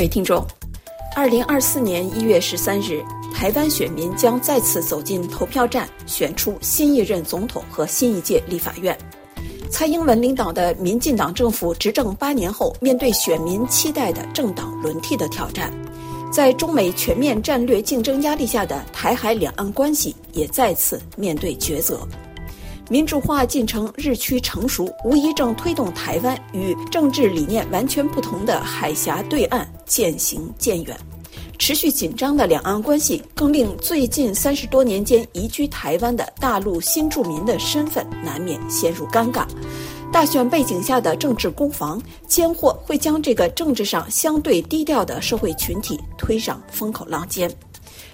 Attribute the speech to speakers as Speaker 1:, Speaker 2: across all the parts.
Speaker 1: 各位听众，二零二四年一月十三日，台湾选民将再次走进投票站，选出新一任总统和新一届立法院。蔡英文领导的民进党政府执政八年后，面对选民期待的政党轮替的挑战，在中美全面战略竞争压力下的台海两岸关系也再次面对抉择。民主化进程日趋成熟，无疑正推动台湾与政治理念完全不同的海峡对岸渐行渐远。持续紧张的两岸关系，更令最近三十多年间移居台湾的大陆新住民的身份难免陷入尴尬。大选背景下的政治攻防，间或会将这个政治上相对低调的社会群体推上风口浪尖。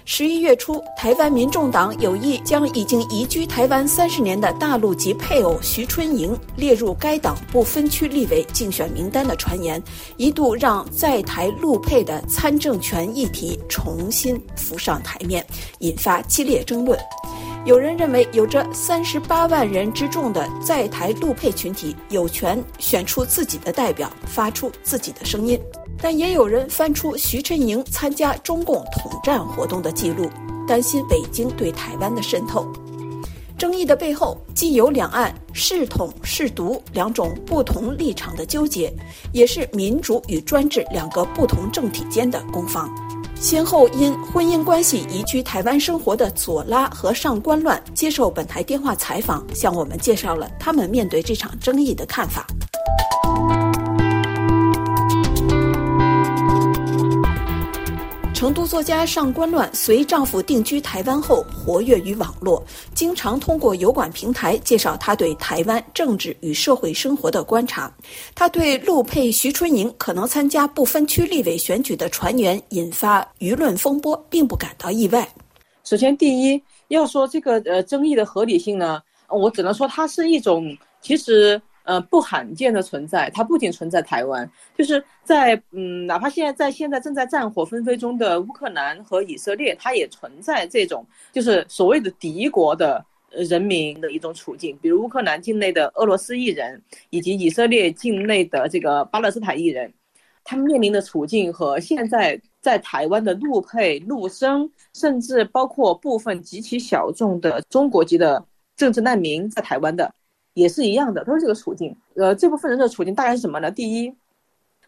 Speaker 1: 十一月初，台湾民众党有意将已经移居台湾三十年的大陆籍配偶徐春莹列入该党不分区立委竞选名单的传言，一度让在台陆配的参政权议题重新浮上台面，引发激烈争论。有人认为，有着三十八万人之众的在台陆配群体有权选出自己的代表，发出自己的声音。但也有人翻出徐春莹参加中共统战活动的记录，担心北京对台湾的渗透。争议的背后，既有两岸是统是独两种不同立场的纠结，也是民主与专制两个不同政体间的攻防。先后因婚姻关系移居台湾生活的左拉和上官乱接受本台电话采访，向我们介绍了他们面对这场争议的看法。成都作家上官乱随丈夫定居台湾后，活跃于网络，经常通过油管平台介绍他对台湾政治与社会生活的观察。他对陆配徐春莹可能参加不分区立委选举的传言引发舆论风波，并不感到意外。
Speaker 2: 首先，第一要说这个呃争议的合理性呢，我只能说它是一种其实。呃，不罕见的存在，它不仅存在台湾，就是在嗯，哪怕现在在现在正在战火纷飞中的乌克兰和以色列，它也存在这种就是所谓的敌国的人民的一种处境，比如乌克兰境内的俄罗斯艺人，以及以色列境内的这个巴勒斯坦艺人，他们面临的处境和现在在台湾的陆配、陆生，甚至包括部分极其小众的中国籍的政治难民在台湾的。也是一样的，都是这个处境。呃，这部分人的处境大概是什么呢？第一，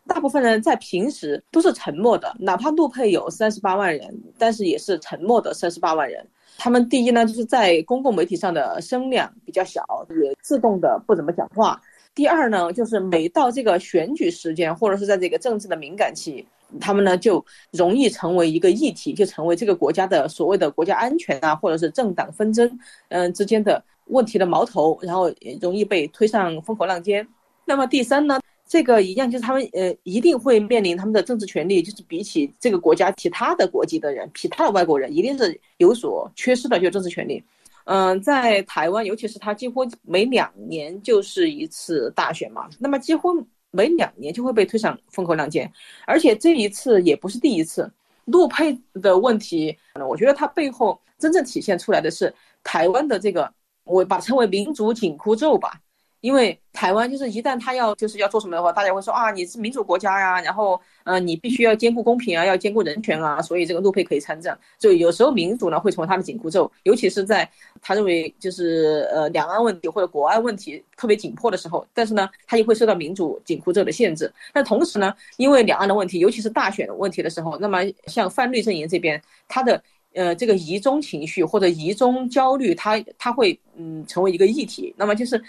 Speaker 2: 大部分人在平时都是沉默的，哪怕陆配有三十八万人，但是也是沉默的三十八万人。他们第一呢，就是在公共媒体上的声量比较小，也自动的不怎么讲话。第二呢，就是每到这个选举时间，或者是在这个政治的敏感期，他们呢就容易成为一个议题，就成为这个国家的所谓的国家安全啊，或者是政党纷争，嗯之间的。问题的矛头，然后容易被推上风口浪尖。那么第三呢，这个一样就是他们呃一定会面临他们的政治权利，就是比起这个国家其他的国籍的人，其他的外国人一定是有所缺失的，就是政治权利。嗯，在台湾，尤其是他几乎每两年就是一次大选嘛，那么几乎每两年就会被推上风口浪尖，而且这一次也不是第一次。陆配的问题，我觉得它背后真正体现出来的是台湾的这个。我把它称为民主紧箍咒吧，因为台湾就是一旦他要就是要做什么的话，大家会说啊，你是民主国家呀，然后呃，你必须要兼顾公平啊，要兼顾人权啊，所以这个陆配可以参政。就有时候民主呢会成为他的紧箍咒，尤其是在他认为就是呃两岸问题或者国安问题特别紧迫的时候，但是呢，他又会受到民主紧箍咒的限制。但同时呢，因为两岸的问题，尤其是大选的问题的时候，那么像泛绿阵营这边，他的。呃，这个疑中情绪或者疑中焦虑，它它会嗯成为一个议题。那么就是，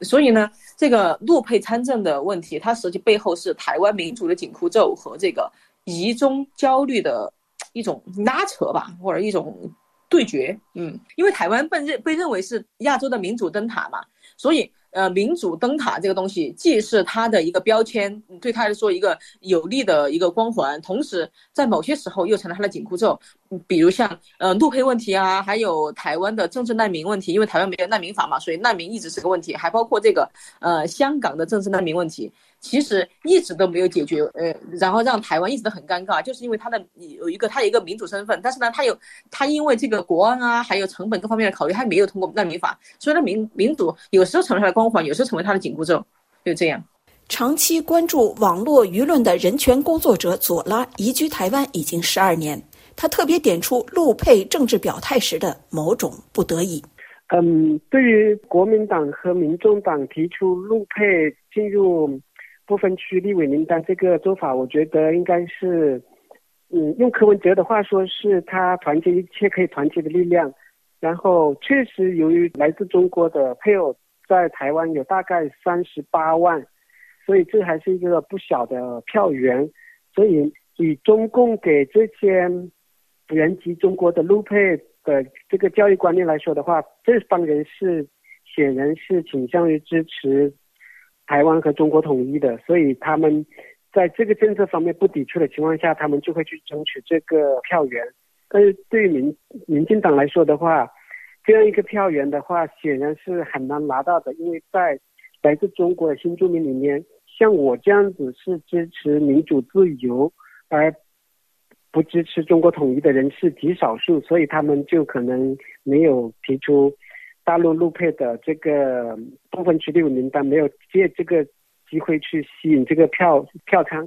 Speaker 2: 所以呢，这个陆配参政的问题，它实际背后是台湾民主的紧箍咒和这个疑中焦虑的一种拉扯吧，或者一种对决。嗯，因为台湾被认被认为是亚洲的民主灯塔嘛，所以。呃，民主灯塔这个东西，既是它的一个标签，对他来说一个有利的一个光环，同时在某些时候又成了他的紧箍咒。比如像呃路配问题啊，还有台湾的政治难民问题，因为台湾没有难民法嘛，所以难民一直是个问题，还包括这个呃香港的政治难民问题。其实一直都没有解决，呃，然后让台湾一直都很尴尬，就是因为他的有一个他有一个民主身份，但是呢，他有他因为这个国安啊，还有成本各方面的考虑，他没有通过难民法，所以呢，民民主有时候成为他的光环，有时候成为他的紧箍咒，就这样。
Speaker 1: 长期关注网络舆论的人权工作者左拉移居台湾已经十二年。他特别点出陆配政治表态时的某种不得已。
Speaker 3: 嗯，对于国民党和民众党提出陆配进入不分区立委名单这个做法，我觉得应该是，嗯，用柯文哲的话说，是他团结一切可以团结的力量。然后，确实由于来自中国的配偶在台湾有大概三十八万，所以这还是一个不小的票源。所以，以中共给这些。原籍中国的陆配的这个教育观念来说的话，这帮人是显然是倾向于支持台湾和中国统一的，所以他们在这个政策方面不抵触的情况下，他们就会去争取这个票源。但是对于民民进党来说的话，这样一个票源的话，显然是很难拿到的，因为在来自中国的新住民里面，像我这样子是支持民主自由而。不支持中国统一的人是极少数，所以他们就可能没有提出大陆陆配的这个部分区六名单，没有借这个机会去吸引这个票票仓。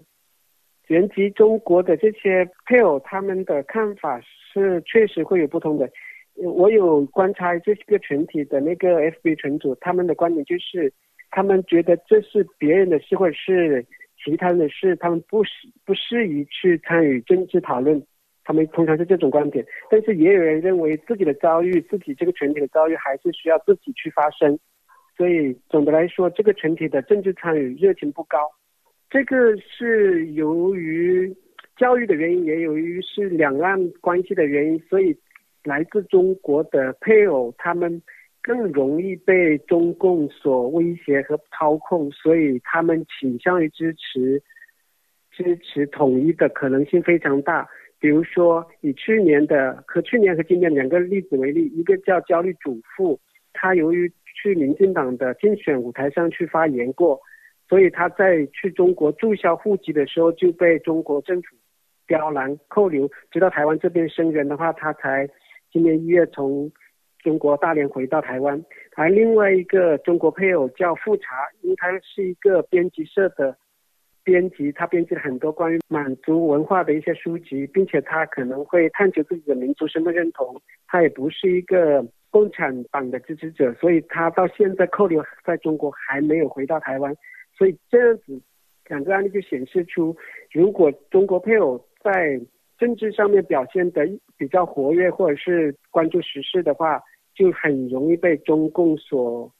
Speaker 3: 原籍中国的这些配偶，他们的看法是确实会有不同的。我有观察这个群体的那个 FB 群组，他们的观点就是，他们觉得这是别人的事，或者是。其他的事他们不适不适宜去参与政治讨论，他们通常是这种观点。但是也有人认为自己的遭遇，自己这个群体的遭遇还是需要自己去发声。所以总的来说，这个群体的政治参与热情不高。这个是由于教育的原因，也由于是两岸关系的原因，所以来自中国的配偶他们。更容易被中共所威胁和操控，所以他们倾向于支持支持统一的可能性非常大。比如说，以去年的和去年和今年两个例子为例，一个叫焦虑主妇，她由于去民进党的竞选舞台上去发言过，所以她在去中国注销户籍的时候就被中国政府刁难扣留，直到台湾这边声援的话，她才今年一月从。中国大连回到台湾，而另外一个中国配偶叫富察，因为他是一个编辑社的编辑，他编辑了很多关于满族文化的一些书籍，并且他可能会探求自己的民族身份认同。他也不是一个共产党的支持者，所以他到现在扣留在中国还没有回到台湾。所以这样子两个案例就显示出，如果中国配偶在政治上面表现的比较活跃，或者是关注时事的话，就很容易被中共所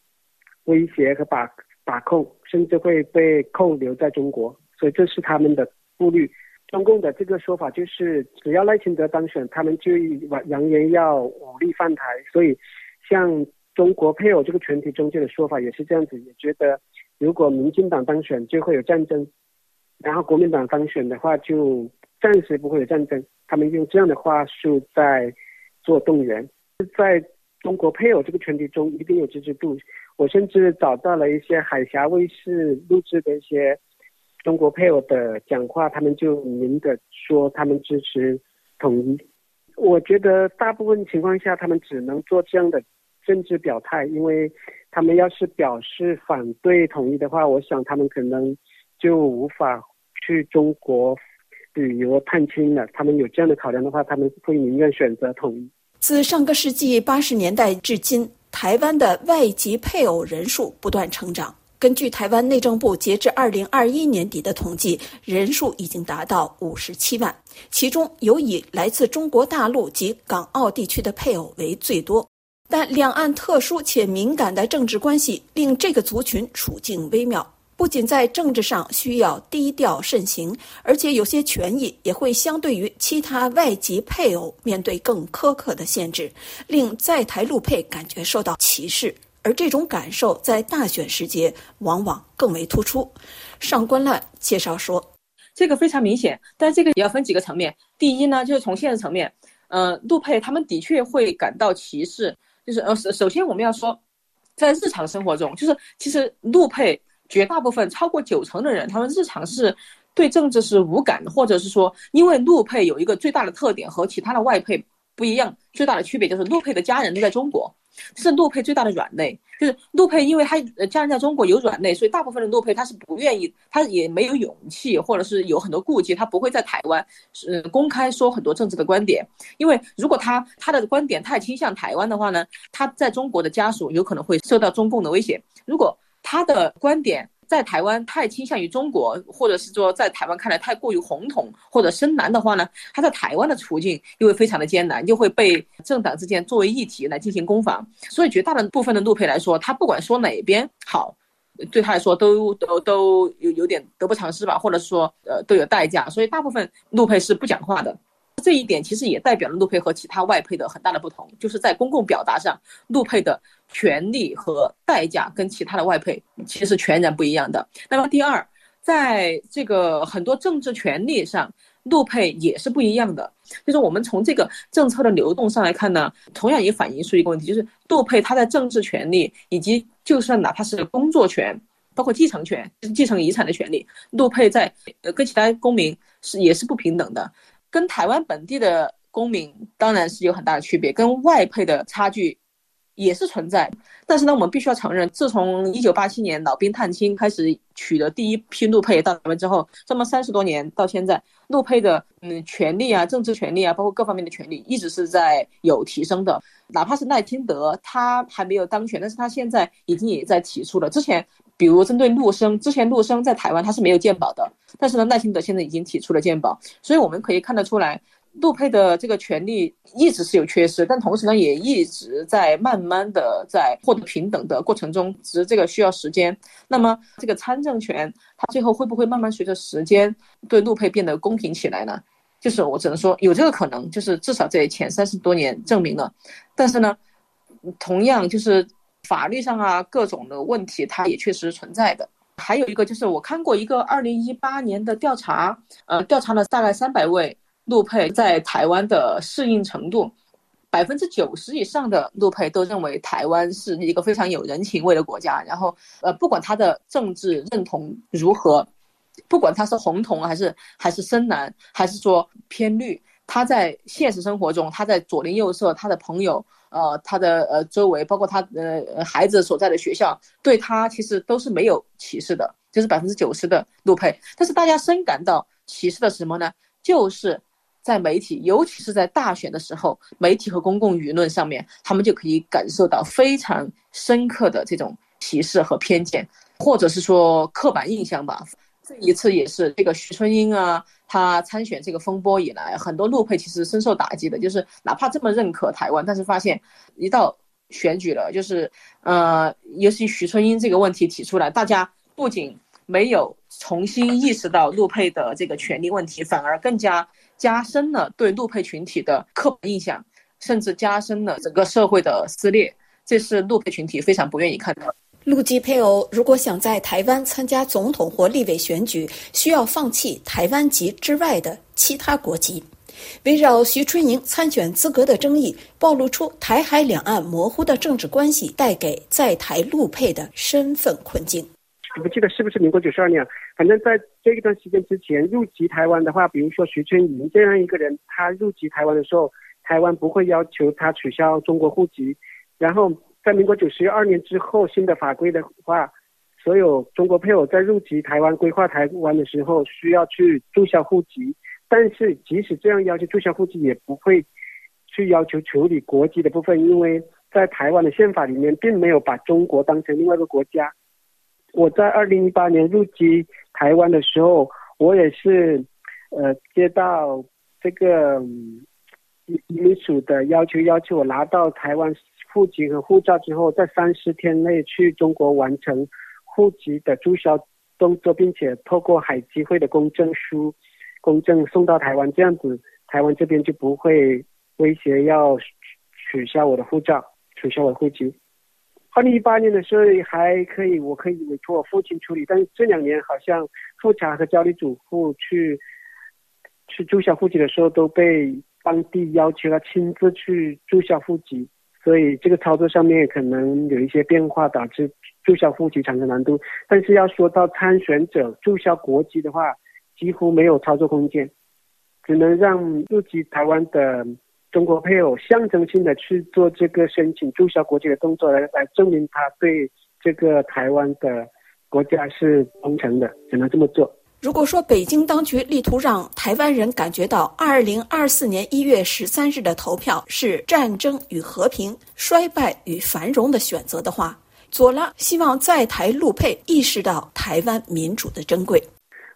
Speaker 3: 威胁和把把控，甚至会被扣留在中国。所以这是他们的顾虑。中共的这个说法就是，只要赖清德当选，他们就扬言要武力犯台。所以，像中国配偶这个群体中间的说法也是这样子，也觉得如果民进党当选就会有战争，然后国民党当选的话就。暂时不会有战争，他们用这样的话术在做动员。在中国配偶这个群体中，一定有支持度。我甚至找到了一些海峡卫视录制的一些中国配偶的讲话，他们就明的说他们支持统一。我觉得大部分情况下，他们只能做这样的政治表态，因为他们要是表示反对统一的话，我想他们可能就无法去中国。旅游探亲了，他们有这样的考量的话，他们会宁愿选择统一。
Speaker 1: 自上个世纪八十年代至今，台湾的外籍配偶人数不断成长。根据台湾内政部截至二零二一年底的统计，人数已经达到五十七万，其中尤以来自中国大陆及港澳地区的配偶为最多。但两岸特殊且敏感的政治关系令这个族群处境微妙。不仅在政治上需要低调慎行，而且有些权益也会相对于其他外籍配偶面对更苛刻的限制，令在台陆配感觉受到歧视。而这种感受在大选时节往往更为突出。上官乱介绍说，
Speaker 2: 这个非常明显，但这个也要分几个层面。第一呢，就是从现实层面，呃，陆配他们的确会感到歧视。就是呃，首首先我们要说，在日常生活中，就是其实陆配。绝大部分超过九成的人，他们日常是对政治是无感的，或者是说，因为陆配有一个最大的特点和其他的外配不一样，最大的区别就是陆配的家人都在中国，是陆配最大的软肋。就是陆配，因为他家人在中国有软肋，所以大部分的陆配他是不愿意，他也没有勇气，或者是有很多顾忌，他不会在台湾是公开说很多政治的观点。因为如果他他的观点太倾向台湾的话呢，他在中国的家属有可能会受到中共的威胁。如果他的观点，在台湾太倾向于中国，或者是说在台湾看来太过于红统或者深蓝的话呢，他在台湾的处境又会非常的艰难，又会被政党之间作为议题来进行攻防。所以绝大的部分的陆配来说，他不管说哪边好，对他来说都都都有有点得不偿失吧，或者说呃都有代价。所以大部分陆配是不讲话的。这一点其实也代表了陆配和其他外配的很大的不同，就是在公共表达上，陆配的权利和代价跟其他的外配其实全然不一样的。那么第二，在这个很多政治权利上，陆配也是不一样的。就是我们从这个政策的流动上来看呢，同样也反映出一个问题，就是陆配他在政治权利以及就算哪怕是工作权，包括继承权，继承遗产的权利，陆配在呃跟其他公民是也是不平等的。跟台湾本地的公民当然是有很大的区别，跟外配的差距也是存在。但是呢，我们必须要承认，自从一九八七年老兵探亲开始取得第一批陆配到台湾之后，这么三十多年到现在，陆配的嗯权利啊、政治权利啊，包括各方面的权利，一直是在有提升的。哪怕是赖清德，他还没有当选，但是他现在已经也在提出了。之前，比如针对陆生，之前陆生在台湾他是没有鉴保的，但是呢，赖清德现在已经提出了鉴保，所以我们可以看得出来，陆配的这个权利一直是有缺失，但同时呢，也一直在慢慢的在获得平等的过程中，只是这个需要时间。那么这个参政权，它最后会不会慢慢随着时间对陆配变得公平起来呢？就是我只能说有这个可能，就是至少在前三十多年证明了，但是呢，同样就是法律上啊各种的问题，它也确实存在的。还有一个就是我看过一个二零一八年的调查，呃，调查了大概三百位陆配在台湾的适应程度，百分之九十以上的陆配都认为台湾是一个非常有人情味的国家，然后呃，不管他的政治认同如何。不管他是红统还是还是深蓝，还是说偏绿，他在现实生活中，他在左邻右舍，他的朋友，呃，他的呃周围，包括他呃孩子所在的学校，对他其实都是没有歧视的，就是百分之九十的陆配。但是大家深感到歧视的是什么呢？就是在媒体，尤其是在大选的时候，媒体和公共舆论上面，他们就可以感受到非常深刻的这种歧视和偏见，或者是说刻板印象吧。这一次也是这个徐春英啊，他参选这个风波以来，很多陆配其实深受打击的。就是哪怕这么认可台湾，但是发现一到选举了，就是呃，尤其徐春英这个问题提出来，大家不仅没有重新意识到陆配的这个权利问题，反而更加加深了对陆配群体的刻板印象，甚至加深了整个社会的撕裂。这是陆配群体非常不愿意看到的。
Speaker 1: 陆籍配偶如果想在台湾参加总统或立委选举，需要放弃台湾籍之外的其他国籍。围绕徐春莹参选资格的争议，暴露出台海两岸模糊的政治关系带给在台陆配的身份困境。
Speaker 3: 我不记得是不是民国九十二年，反正在这一段时间之前入籍台湾的话，比如说徐春莹这样一个人，他入籍台湾的时候，台湾不会要求他取消中国户籍，然后。在民国九十二年之后，新的法规的话，所有中国配偶在入籍台湾、规划台湾的时候，需要去注销户籍。但是，即使这样要求注销户籍，也不会去要求处理国籍的部分，因为在台湾的宪法里面，并没有把中国当成另外一个国家。我在二零一八年入籍台湾的时候，我也是，呃，接到这个移民署的要求，要求我拿到台湾。户籍和护照之后，在三十天内去中国完成户籍的注销动作，并且透过海基会的公证书公证送到台湾，这样子台湾这边就不会威胁要取消我的护照、取消我的户籍。二零一八年的时候还可以，我可以委托我父亲处理，但是这两年好像复查和家里主户去去注销户籍的时候，都被当地要求他亲自去注销户籍。所以这个操作上面可能有一些变化，导致注销户籍产生难度。但是要说到参选者注销国籍的话，几乎没有操作空间，只能让入籍台湾的中国配偶象征性的去做这个申请注销国籍的动作，来来证明他对这个台湾的国家是忠诚的，只能这么做。
Speaker 1: 如果说北京当局力图让台湾人感觉到二零二四年一月十三日的投票是战争与和平、衰败与繁荣的选择的话，左拉希望在台陆配意识到台湾民主的珍贵。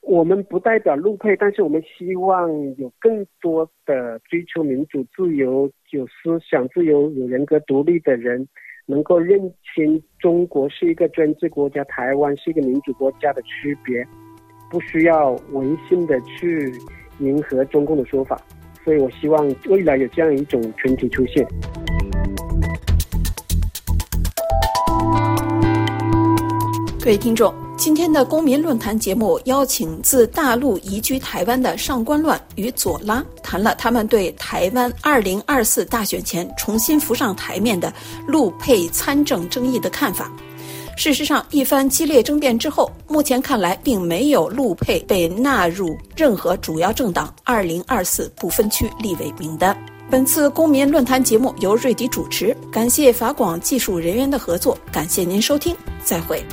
Speaker 3: 我们不代表陆配，但是我们希望有更多的追求民主、自由、有思想自由、有人格独立的人，能够认清中国是一个专制国家，台湾是一个民主国家的区别。不需要违心的去迎合中共的说法，所以我希望未来有这样一种群体出现。
Speaker 1: 各位听众，今天的公民论坛节目邀请自大陆移居台湾的上官乱与左拉谈了他们对台湾二零二四大选前重新浮上台面的陆配参政争议的看法。事实上，一番激烈争辩之后，目前看来并没有陆佩被纳入任何主要政党二零二四不分区立委名单。本次公民论坛节目由瑞迪主持，感谢法广技术人员的合作，感谢您收听，再会。